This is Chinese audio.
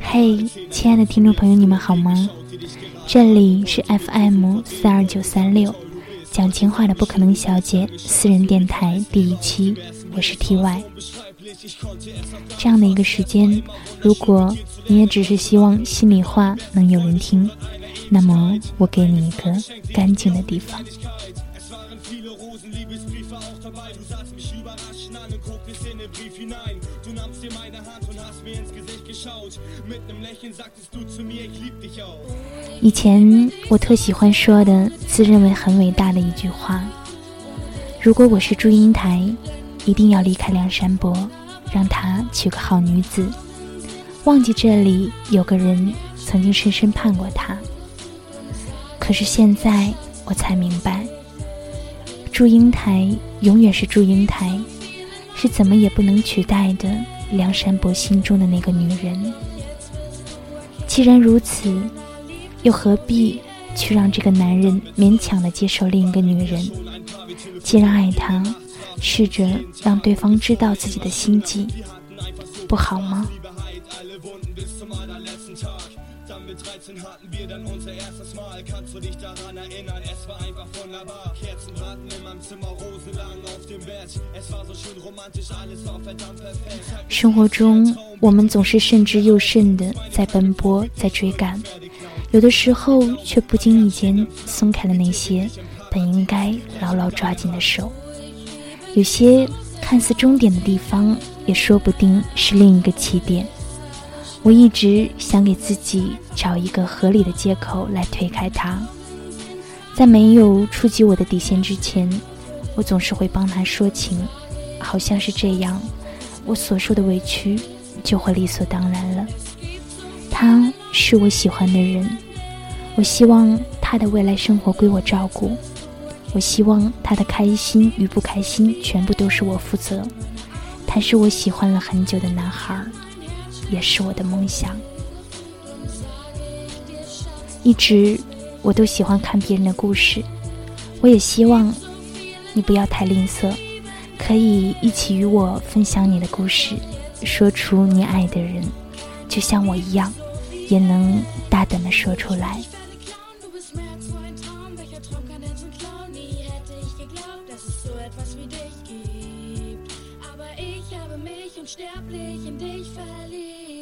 嘿，亲爱的听众朋友，你们好吗？这里是 FM 四二九三六，讲情话的不可能小姐私人电台第一期，我是 TY。这样的一个时间，如果你也只是希望心里话能有人听，那么我给你一个干净的地方。以前我特喜欢说的，自认为很伟大的一句话：如果我是祝英台，一定要离开梁山伯，让他娶个好女子，忘记这里有个人曾经深深盼过他。可是现在我才明白，祝英台永远是祝英台，是怎么也不能取代的梁山伯心中的那个女人。既然如此，又何必去让这个男人勉强的接受另一个女人？既然爱他，试着让对方知道自己的心迹，不好吗？生活中，我们总是慎之又慎的在奔波，在追赶，有的时候却不经意间松开了那些本应该牢牢抓紧的手。有些看似终点的地方，也说不定是另一个起点。我一直想给自己找一个合理的借口来推开他，在没有触及我的底线之前，我总是会帮他说情，好像是这样，我所受的委屈就会理所当然了。他是我喜欢的人，我希望他的未来生活归我照顾，我希望他的开心与不开心全部都是我负责。他是我喜欢了很久的男孩儿。也是我的梦想。一直我都喜欢看别人的故事，我也希望你不要太吝啬，可以一起与我分享你的故事，说出你爱的人，就像我一样，也能大胆的说出来。mich unsterblich in dich verliebt.